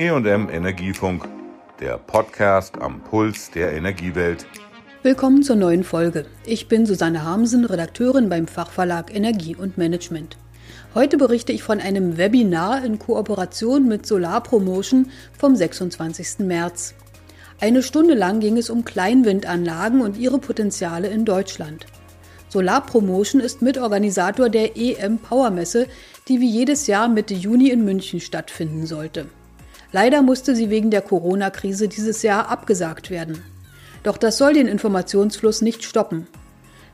EM Energiefunk, der Podcast am Puls der Energiewelt. Willkommen zur neuen Folge. Ich bin Susanne Harmsen, Redakteurin beim Fachverlag Energie und Management. Heute berichte ich von einem Webinar in Kooperation mit Solar Promotion vom 26. März. Eine Stunde lang ging es um Kleinwindanlagen und ihre Potenziale in Deutschland. Solar Promotion ist Mitorganisator der EM Power Messe, die wie jedes Jahr Mitte Juni in München stattfinden sollte. Leider musste sie wegen der Corona-Krise dieses Jahr abgesagt werden. Doch das soll den Informationsfluss nicht stoppen.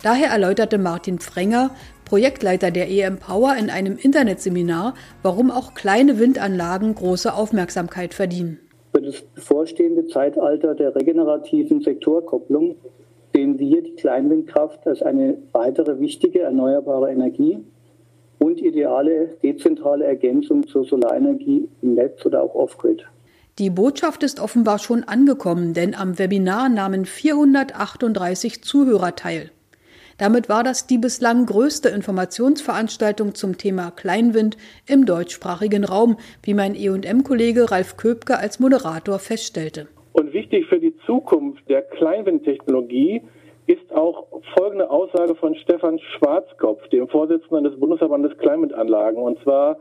Daher erläuterte Martin Frenger, Projektleiter der EM Power, in einem Internetseminar, warum auch kleine Windanlagen große Aufmerksamkeit verdienen. Für das bevorstehende Zeitalter der regenerativen Sektorkopplung sehen wir die Kleinwindkraft als eine weitere wichtige erneuerbare Energie und ideale dezentrale Ergänzung zur Solarenergie im Netz oder auch off-grid. Die Botschaft ist offenbar schon angekommen, denn am Webinar nahmen 438 Zuhörer teil. Damit war das die bislang größte Informationsveranstaltung zum Thema Kleinwind im deutschsprachigen Raum, wie mein E&M-Kollege Ralf Köpke als Moderator feststellte. Und wichtig für die Zukunft der Kleinwindtechnologie ist auch folgende Aussage von Stefan Schwarzkopf, dem Vorsitzenden des Bundesverbandes Kleinwindanlagen. Und zwar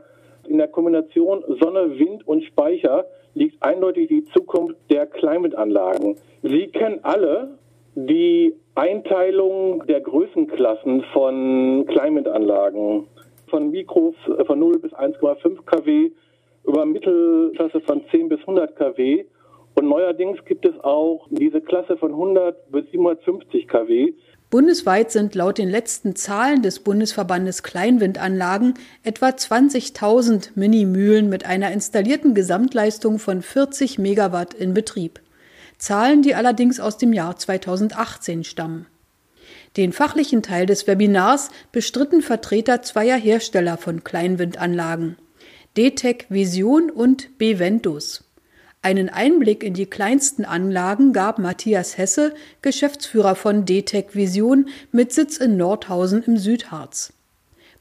in der Kombination Sonne, Wind und Speicher liegt eindeutig die Zukunft der Kleinwindanlagen. Sie kennen alle die Einteilung der Größenklassen von Kleinwindanlagen. Von Mikros von 0 bis 1,5 kW über Mittelklasse von 10 bis 100 kW. Und neuerdings gibt es auch diese Klasse von 100 bis 750 kW. Bundesweit sind laut den letzten Zahlen des Bundesverbandes Kleinwindanlagen etwa 20.000 Minimühlen mit einer installierten Gesamtleistung von 40 Megawatt in Betrieb. Zahlen, die allerdings aus dem Jahr 2018 stammen. Den fachlichen Teil des Webinars bestritten Vertreter zweier Hersteller von Kleinwindanlagen, DTEC Vision und Beventus. Einen Einblick in die kleinsten Anlagen gab Matthias Hesse, Geschäftsführer von DTEC Vision mit Sitz in Nordhausen im Südharz.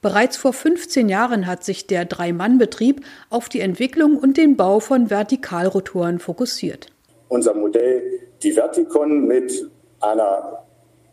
Bereits vor 15 Jahren hat sich der Drei-Mann-Betrieb auf die Entwicklung und den Bau von Vertikalrotoren fokussiert unser Modell, die Verticon mit einer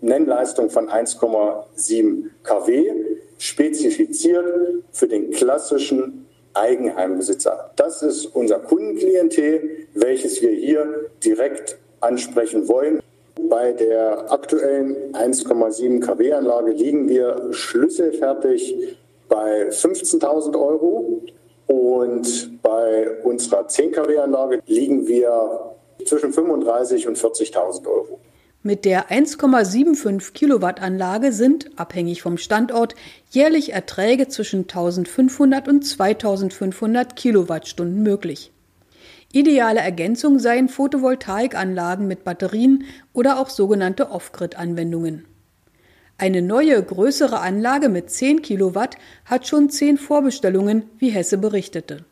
Nennleistung von 1,7 kW, spezifiziert für den klassischen Eigenheimbesitzer. Das ist unser Kundenklientel, welches wir hier direkt ansprechen wollen. Bei der aktuellen 1,7 kW Anlage liegen wir schlüsselfertig bei 15.000 Euro und bei unserer 10 kW Anlage liegen wir zwischen 35 und 40.000 Euro. Mit der 1,75 Kilowatt Anlage sind, abhängig vom Standort, jährlich Erträge zwischen 1500 und 2500 Kilowattstunden möglich. Ideale Ergänzung seien Photovoltaikanlagen mit Batterien oder auch sogenannte Off-Grid-Anwendungen. Eine neue, größere Anlage mit 10 Kilowatt hat schon zehn Vorbestellungen, wie Hesse berichtete.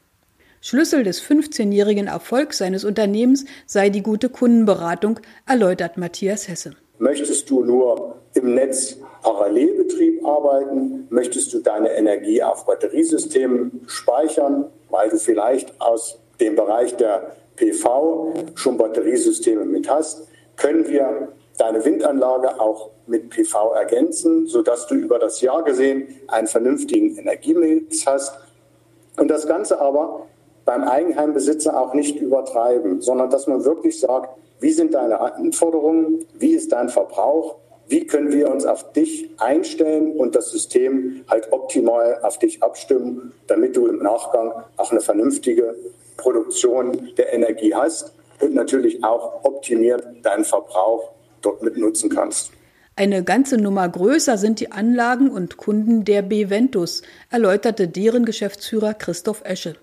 Schlüssel des 15-jährigen Erfolgs seines Unternehmens sei die gute Kundenberatung, erläutert Matthias Hesse. Möchtest du nur im Netz Parallelbetrieb arbeiten? Möchtest du deine Energie auf Batteriesystemen speichern, weil du vielleicht aus dem Bereich der PV schon Batteriesysteme mit hast? Können wir deine Windanlage auch mit PV ergänzen, sodass du über das Jahr gesehen einen vernünftigen Energiemix hast? Und das Ganze aber beim Eigenheimbesitzer auch nicht übertreiben, sondern dass man wirklich sagt, wie sind deine Anforderungen, wie ist dein Verbrauch, wie können wir uns auf dich einstellen und das System halt optimal auf dich abstimmen, damit du im Nachgang auch eine vernünftige Produktion der Energie hast und natürlich auch optimiert deinen Verbrauch dort mit nutzen kannst. Eine ganze Nummer größer sind die Anlagen und Kunden der Beventus, erläuterte deren Geschäftsführer Christoph Esche.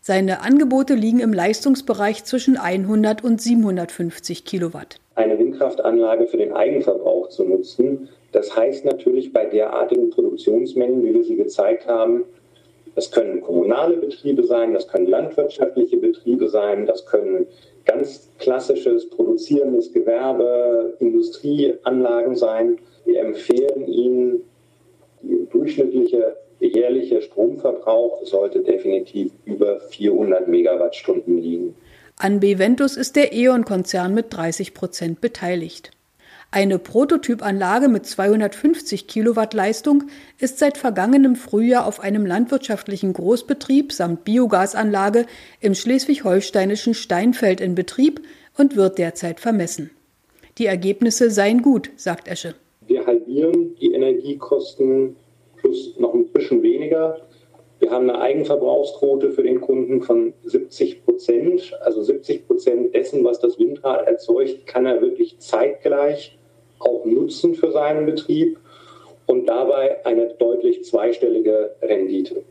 Seine Angebote liegen im Leistungsbereich zwischen 100 und 750 Kilowatt. Eine Windkraftanlage für den Eigenverbrauch zu nutzen, das heißt natürlich bei derartigen Produktionsmengen, wie wir sie gezeigt haben, das können kommunale Betriebe sein, das können landwirtschaftliche Betriebe sein, das können ganz klassisches produzierendes Gewerbe, Industrieanlagen sein. Wir empfehlen Ihnen die durchschnittliche jährliche Stromverbrauch sollte definitiv über 400 Megawattstunden liegen. An Beventus ist der E.ON-Konzern mit 30 Prozent beteiligt. Eine Prototypanlage mit 250 Kilowatt Leistung ist seit vergangenem Frühjahr auf einem landwirtschaftlichen Großbetrieb samt Biogasanlage im schleswig-holsteinischen Steinfeld in Betrieb und wird derzeit vermessen. Die Ergebnisse seien gut, sagt Esche. Wir halbieren die Energiekosten plus noch ein bisschen weniger. Wir haben eine Eigenverbrauchsquote für den Kunden von 70 Prozent. Also 70 Prozent dessen, was das Windrad erzeugt, kann er wirklich zeitgleich auch nutzen für seinen Betrieb und dabei eine deutlich zweistellige Rendite.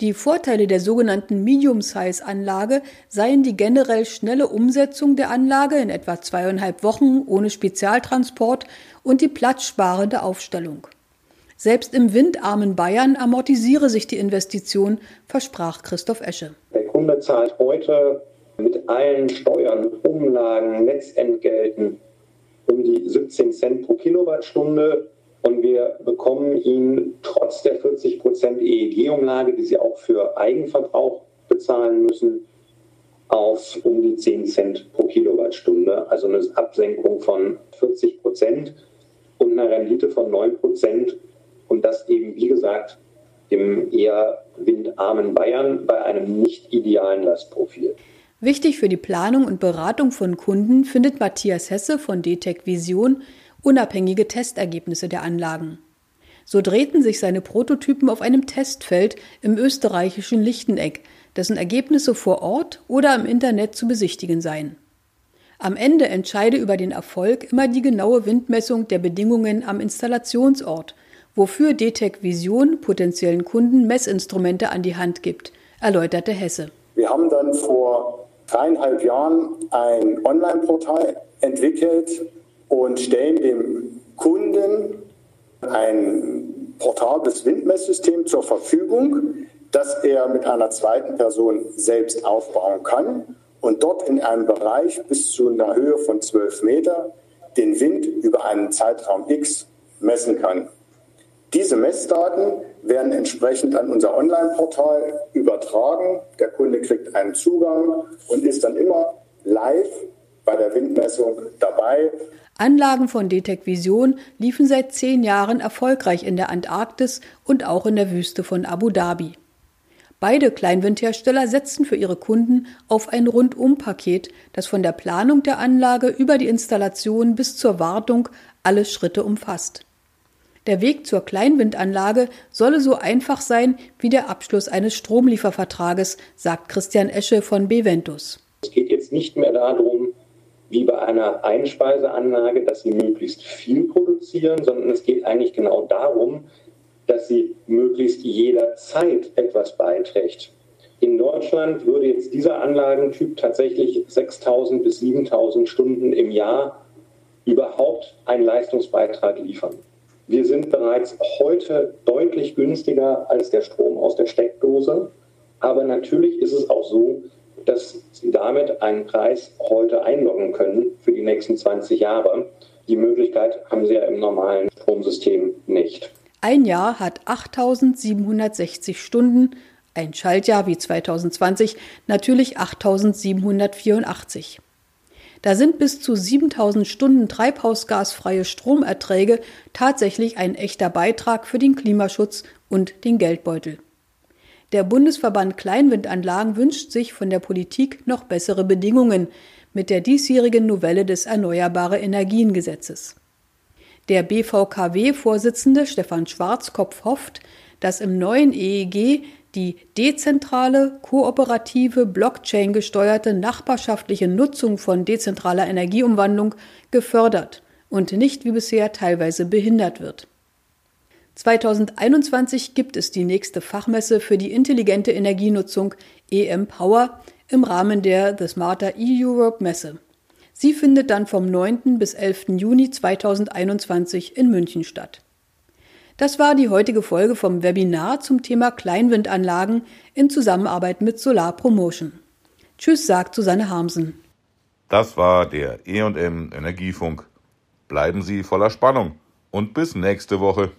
Die Vorteile der sogenannten Medium-Size-Anlage seien die generell schnelle Umsetzung der Anlage in etwa zweieinhalb Wochen ohne Spezialtransport und die platzsparende Aufstellung. Selbst im windarmen Bayern amortisiere sich die Investition, versprach Christoph Esche. Der Kunde zahlt heute mit allen Steuern, Umlagen, Netzentgelten um die 17 Cent pro Kilowattstunde. Und wir bekommen ihn trotz der 40 Prozent EEG-Umlage, die Sie auch für Eigenverbrauch bezahlen müssen, auf um die 10 Cent pro Kilowattstunde, also eine Absenkung von 40 Prozent und eine Rendite von 9 Prozent und das eben, wie gesagt, im eher windarmen Bayern bei einem nicht idealen Lastprofil. Wichtig für die Planung und Beratung von Kunden findet Matthias Hesse von DTEC Vision unabhängige Testergebnisse der Anlagen. So drehten sich seine Prototypen auf einem Testfeld im österreichischen Lichteneck, dessen Ergebnisse vor Ort oder im Internet zu besichtigen seien. Am Ende entscheide über den Erfolg immer die genaue Windmessung der Bedingungen am Installationsort, wofür DTEC Vision potenziellen Kunden Messinstrumente an die Hand gibt, erläuterte Hesse. Wir haben dann vor dreieinhalb Jahren ein Online-Portal entwickelt und stellen dem Kunden ein portables Windmesssystem zur Verfügung, das er mit einer zweiten Person selbst aufbauen kann und dort in einem Bereich bis zu einer Höhe von 12 Meter den Wind über einen Zeitraum X messen kann. Diese Messdaten werden entsprechend an unser Online-Portal übertragen. Der Kunde kriegt einen Zugang und ist dann immer live bei der Windmessung dabei. Anlagen von DTEC Vision liefen seit zehn Jahren erfolgreich in der Antarktis und auch in der Wüste von Abu Dhabi. Beide Kleinwindhersteller setzen für ihre Kunden auf ein Rundum-Paket, das von der Planung der Anlage über die Installation bis zur Wartung alle Schritte umfasst. Der Weg zur Kleinwindanlage solle so einfach sein wie der Abschluss eines Stromliefervertrages, sagt Christian Esche von Beventus. Es geht jetzt nicht mehr darum, wie bei einer Einspeiseanlage, dass sie möglichst viel produzieren, sondern es geht eigentlich genau darum, dass sie möglichst jederzeit etwas beiträgt. In Deutschland würde jetzt dieser Anlagentyp tatsächlich 6000 bis 7000 Stunden im Jahr überhaupt einen Leistungsbeitrag liefern. Wir sind bereits heute deutlich günstiger als der Strom aus der Steckdose. Aber natürlich ist es auch so, dass Sie damit einen Preis heute einloggen können für die nächsten 20 Jahre. Die Möglichkeit haben Sie ja im normalen Stromsystem nicht. Ein Jahr hat 8760 Stunden, ein Schaltjahr wie 2020 natürlich 8784. Da sind bis zu 7000 Stunden treibhausgasfreie Stromerträge tatsächlich ein echter Beitrag für den Klimaschutz und den Geldbeutel. Der Bundesverband Kleinwindanlagen wünscht sich von der Politik noch bessere Bedingungen mit der diesjährigen Novelle des Erneuerbare Energien Gesetzes. Der BVKW-Vorsitzende Stefan Schwarzkopf hofft, dass im neuen EEG die dezentrale, kooperative, Blockchain-gesteuerte nachbarschaftliche Nutzung von dezentraler Energieumwandlung gefördert und nicht wie bisher teilweise behindert wird. 2021 gibt es die nächste Fachmesse für die intelligente Energienutzung EM Power im Rahmen der The Smarter E-Europe Messe. Sie findet dann vom 9. bis 11. Juni 2021 in München statt. Das war die heutige Folge vom Webinar zum Thema Kleinwindanlagen in Zusammenarbeit mit Solar Promotion. Tschüss, sagt Susanne Harmsen. Das war der EM Energiefunk. Bleiben Sie voller Spannung und bis nächste Woche.